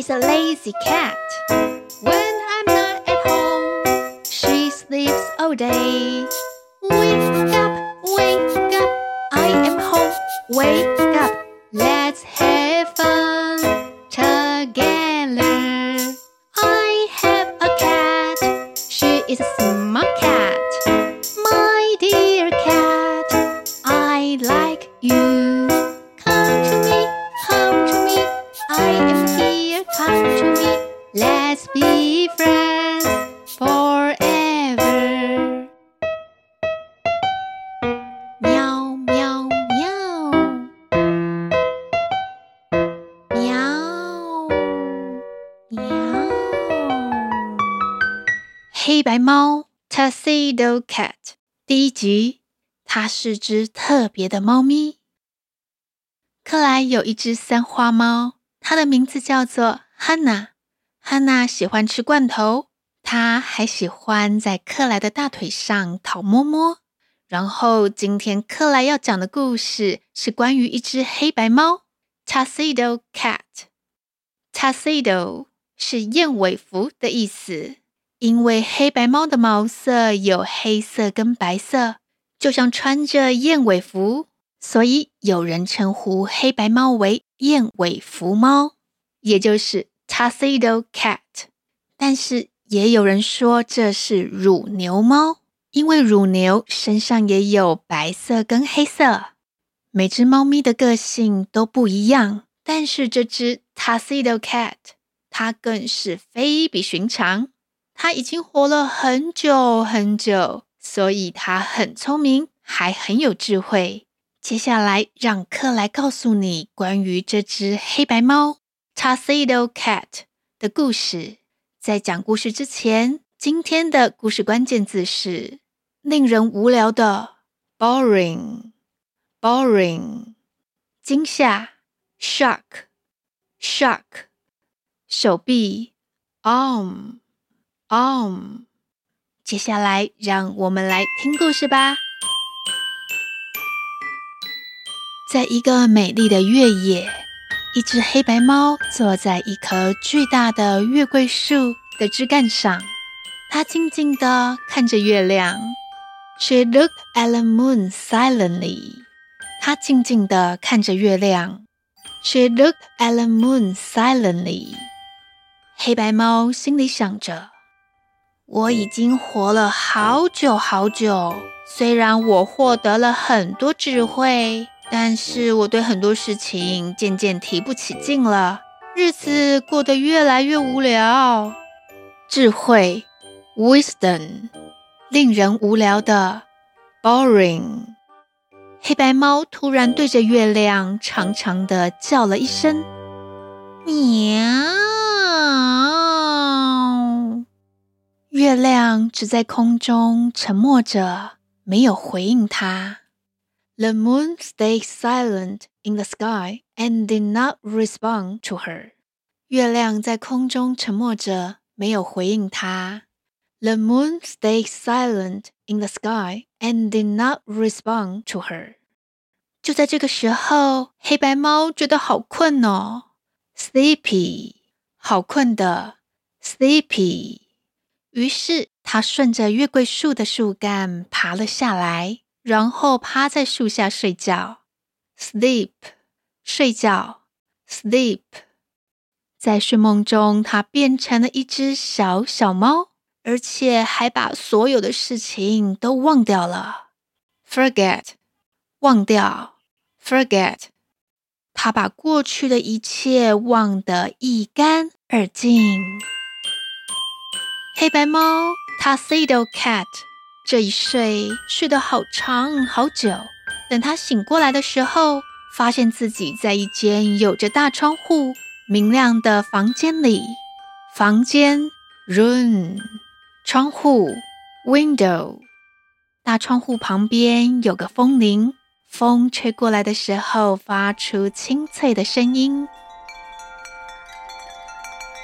is a lazy cat. When I'm not at home, she sleeps all day. 黑白猫 Tuxedo Cat 第一集，它是只特别的猫咪。克莱有一只三花猫，它的名字叫做 Hannah 汉娜喜欢吃罐头，它还喜欢在克莱的大腿上讨摸摸。然后，今天克莱要讲的故事是关于一只黑白猫 Tuxedo Cat。Tuxedo 是燕尾服的意思，因为黑白猫的毛色有黑色跟白色，就像穿着燕尾服，所以有人称呼黑白猫为燕尾服猫，也就是 Tuxedo Cat。但是也有人说这是乳牛猫。因为乳牛身上也有白色跟黑色，每只猫咪的个性都不一样。但是这只 Tuxedo Cat，它更是非比寻常。它已经活了很久很久，所以它很聪明，还很有智慧。接下来，让克莱告诉你关于这只黑白猫 Tuxedo Cat 的故事。在讲故事之前，今天的故事关键字是令人无聊的 boring，boring，惊吓 shock，shock，手臂 （arm） arm，arm。接下来，让我们来听故事吧。在一个美丽的月夜。一只黑白猫坐在一棵巨大的月桂树的枝干上，它静静地看着月亮。She looked at the moon silently。它静静地看着月亮。She looked at the moon silently。黑白猫心里想着：“我已经活了好久好久，虽然我获得了很多智慧。”但是我对很多事情渐渐提不起劲了，日子过得越来越无聊。智慧，wisdom，令人无聊的，boring。黑白猫突然对着月亮长长的叫了一声：“喵！”月亮只在空中沉默着，没有回应它。The moon stayed silent in the sky and did not respond to her. 月亮在空中沉默着，没有回应它。The moon stayed silent in the sky and did not respond to her. 就在这个时候，黑白猫觉得好困哦，sleepy，好困的，sleepy。于是，它顺着月桂树的树干爬了下来。然后趴在树下睡觉，sleep，睡觉，sleep。在睡梦中，它变成了一只小小猫，而且还把所有的事情都忘掉了，forget，忘掉，forget。它把过去的一切忘得一干二净。黑白猫，Tuxedo Cat。这一睡睡得好长好久，等他醒过来的时候，发现自己在一间有着大窗户、明亮的房间里。房间 room，窗户 window，大窗户旁边有个风铃，风吹过来的时候发出清脆的声音。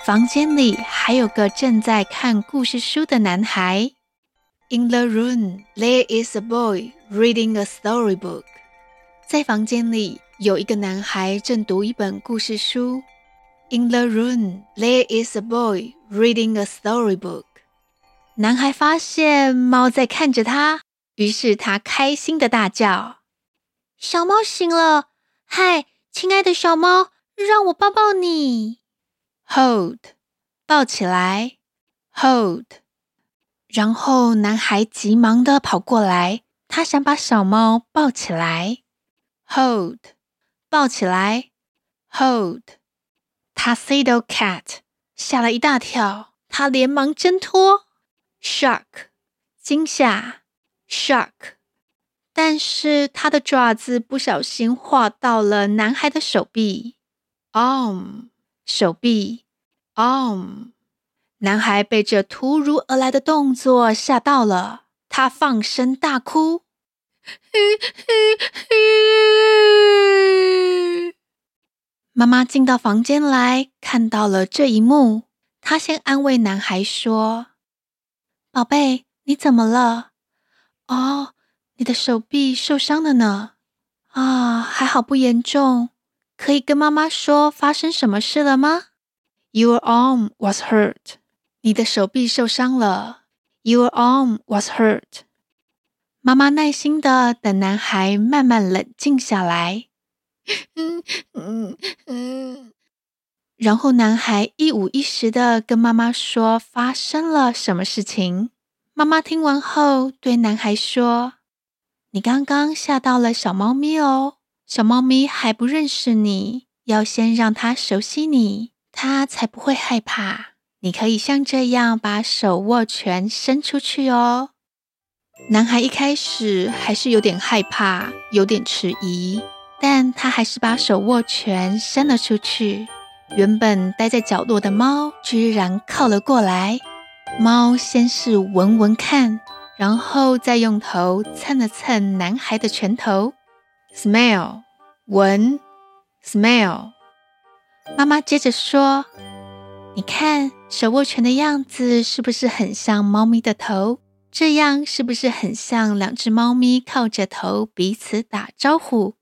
房间里还有个正在看故事书的男孩。In the room, there is a boy reading a storybook. 在房间里有一个男孩正读一本故事书。In the room, there is a boy reading a storybook. 男孩发现猫在看着他，于是他开心的大叫：“小猫醒了！嗨，亲爱的小猫，让我抱抱你。” Hold，抱起来。Hold。然后男孩急忙地跑过来，他想把小猫抱起来。Hold，抱起来。Hold。Tuxedo Cat 吓了一大跳，他连忙挣脱。Shock，惊吓。Shock。但是他的爪子不小心划到了男孩的手臂。Arm。手臂，arm，男孩被这突如而来的动作吓到了，他放声大哭。妈妈进到房间来，看到了这一幕，她先安慰男孩说：“宝贝，你怎么了？哦，你的手臂受伤了呢。啊，还好不严重。”可以跟妈妈说发生什么事了吗？Your arm was hurt。你的手臂受伤了。Your arm was hurt。妈妈耐心的等男孩慢慢冷静下来。嗯嗯嗯。然后男孩一五一十的跟妈妈说发生了什么事情。妈妈听完后对男孩说：“你刚刚吓到了小猫咪哦。”小猫咪还不认识你，要先让它熟悉你，它才不会害怕。你可以像这样把手握拳伸出去哦。男孩一开始还是有点害怕，有点迟疑，但他还是把手握拳伸了出去。原本待在角落的猫居然靠了过来。猫先是闻闻看，然后再用头蹭了蹭男孩的拳头。Smell，闻，smell。妈妈接着说：“你看，手握拳的样子是不是很像猫咪的头？这样是不是很像两只猫咪靠着头彼此打招呼？”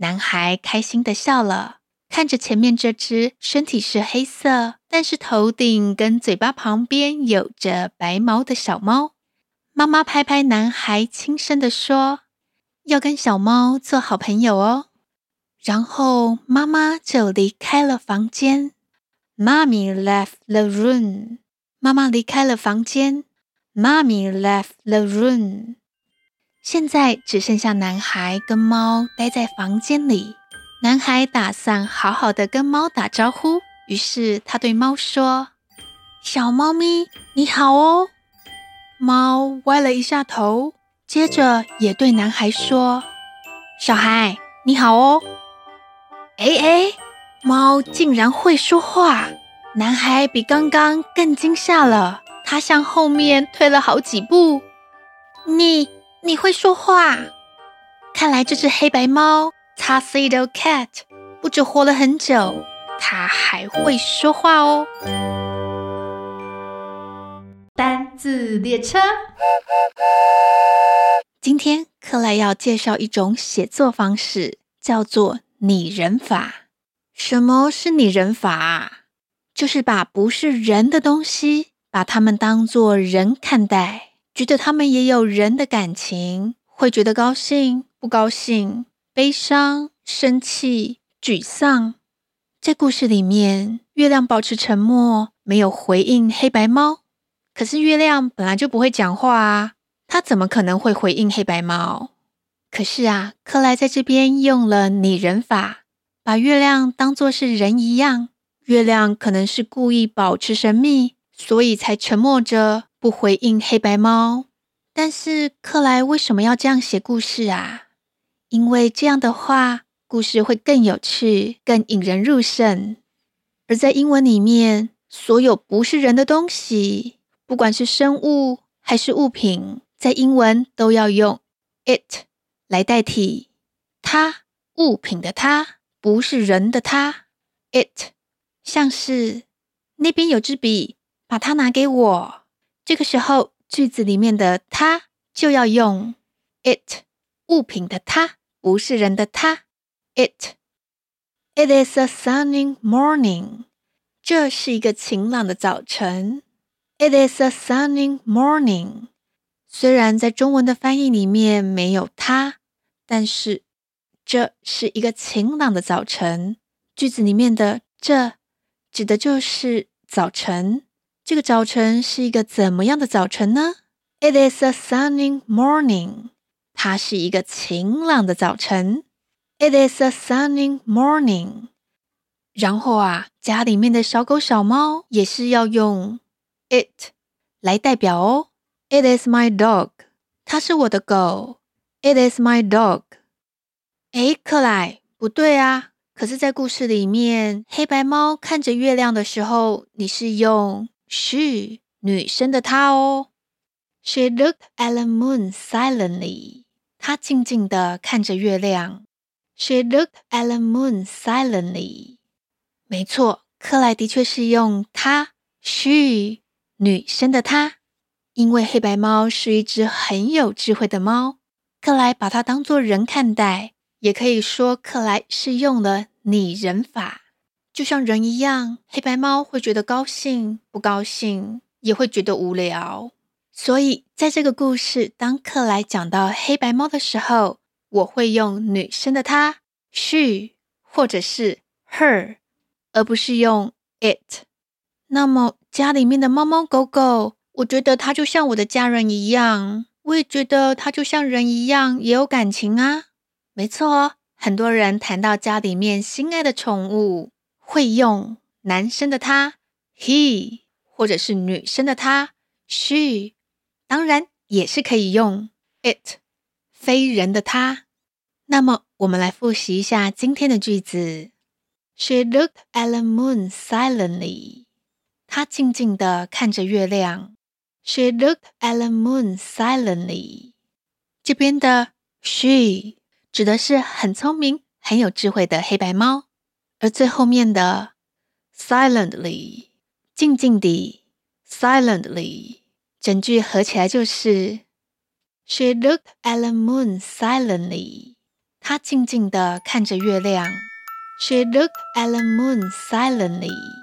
男孩开心地笑了，看着前面这只身体是黑色，但是头顶跟嘴巴旁边有着白毛的小猫。妈妈拍拍男孩，轻声地说。要跟小猫做好朋友哦，然后妈妈就离开了房间。Mommy left the room。妈妈离开了房间。Mommy left the room。现在只剩下男孩跟猫待在房间里。男孩打算好好的跟猫打招呼，于是他对猫说：“小猫咪，你好哦。”猫歪了一下头。接着也对男孩说：“小孩，你好哦。”哎哎，猫竟然会说话！男孩比刚刚更惊吓了，他向后面退了好几步。你你会说话？看来这只黑白猫 Tuxedo Cat 不止活了很久，它还会说话哦。字列车，今天克莱要介绍一种写作方式，叫做拟人法。什么是拟人法？就是把不是人的东西，把它们当作人看待，觉得它们也有人的感情，会觉得高兴、不高兴、悲伤、生气、沮丧。在故事里面，月亮保持沉默，没有回应黑白猫。可是月亮本来就不会讲话啊，它怎么可能会回应黑白猫？可是啊，克莱在这边用了拟人法，把月亮当作是人一样。月亮可能是故意保持神秘，所以才沉默着不回应黑白猫。但是克莱为什么要这样写故事啊？因为这样的话，故事会更有趣，更引人入胜。而在英文里面，所有不是人的东西。不管是生物还是物品，在英文都要用 it 来代替它，物品的它，不是人的它。it 像是那边有支笔，把它拿给我。这个时候，句子里面的它就要用 it，物品的它，不是人的它。it It is a sunny morning. 这是一个晴朗的早晨。It is a sunny morning。虽然在中文的翻译里面没有它，但是这是一个晴朗的早晨。句子里面的这指的就是早晨。这个早晨是一个怎么样的早晨呢？It is a sunny morning。它是一个晴朗的早晨。It is a sunny morning。然后啊，家里面的小狗、小猫也是要用 it 来代表哦。It is my dog。它是我的狗。It is my dog。诶，克莱，不对啊。可是，在故事里面，黑白猫看着月亮的时候，你是用 she 女生的她哦。She looked at the moon silently。她静静地看着月亮。She looked at the moon silently。没错，克莱的确是用她 she 女生的她，因为黑白猫是一只很有智慧的猫，克莱把它当作人看待，也可以说克莱是用了。拟人法就像人一样，黑白猫会觉得高兴、不高兴，也会觉得无聊。所以，在这个故事，当克莱讲到黑白猫的时候，我会用女生的她 （she） 或者是 （her），而不是用 （it）。那么，家里面的猫猫狗狗，我觉得它就像我的家人一样，我也觉得它就像人一样，也有感情啊。没错哦。很多人谈到家里面心爱的宠物，会用男生的他 he，或者是女生的她 she，当然也是可以用 it，非人的他。那么我们来复习一下今天的句子：She looked at the moon silently。她静静地看着月亮。She looked at the moon silently。这边的 she。指的是很聪明、很有智慧的黑白猫，而最后面的 silently 静静地 silently 整句合起来就是 She looked at the moon silently。她静静地看着月亮。She looked at the moon silently。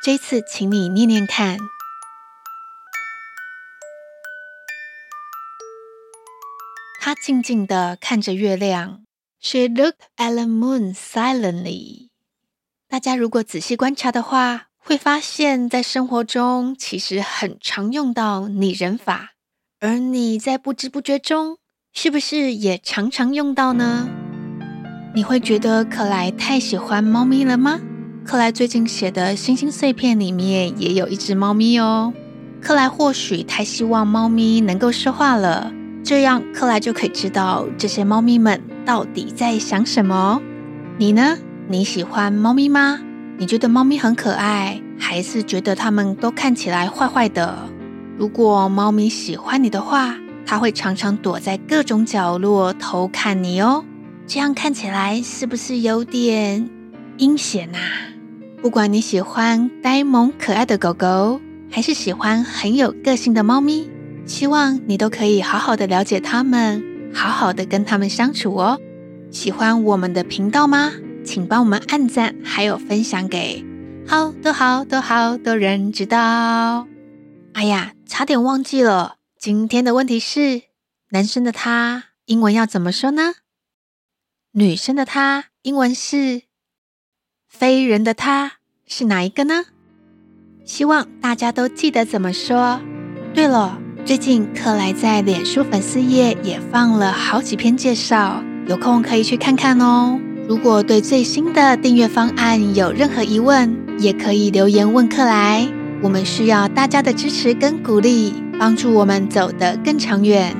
这次，请你念念看。他静静的看着月亮。She looked at the moon silently。大家如果仔细观察的话，会发现在生活中其实很常用到拟人法，而你在不知不觉中，是不是也常常用到呢？你会觉得克莱太喜欢猫咪了吗？克莱最近写的星星碎片里面也有一只猫咪哦。克莱或许太希望猫咪能够说话了。这样，克莱就可以知道这些猫咪们到底在想什么。你呢？你喜欢猫咪吗？你觉得猫咪很可爱，还是觉得它们都看起来坏坏的？如果猫咪喜欢你的话，它会常常躲在各种角落偷看你哦。这样看起来是不是有点阴险啊？不管你喜欢呆萌可爱的狗狗，还是喜欢很有个性的猫咪。希望你都可以好好的了解它们，好好的跟它们相处哦。喜欢我们的频道吗？请帮我们按赞，还有分享给好多好多好多人知道。哎呀，差点忘记了，今天的问题是：男生的他英文要怎么说呢？女生的她英文是非人的他是哪一个呢？希望大家都记得怎么说。对了。最近克莱在脸书粉丝页也放了好几篇介绍，有空可以去看看哦。如果对最新的订阅方案有任何疑问，也可以留言问克莱。我们需要大家的支持跟鼓励，帮助我们走得更长远。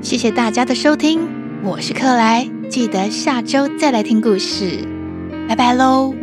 谢谢大家的收听，我是克莱，记得下周再来听故事，拜拜喽。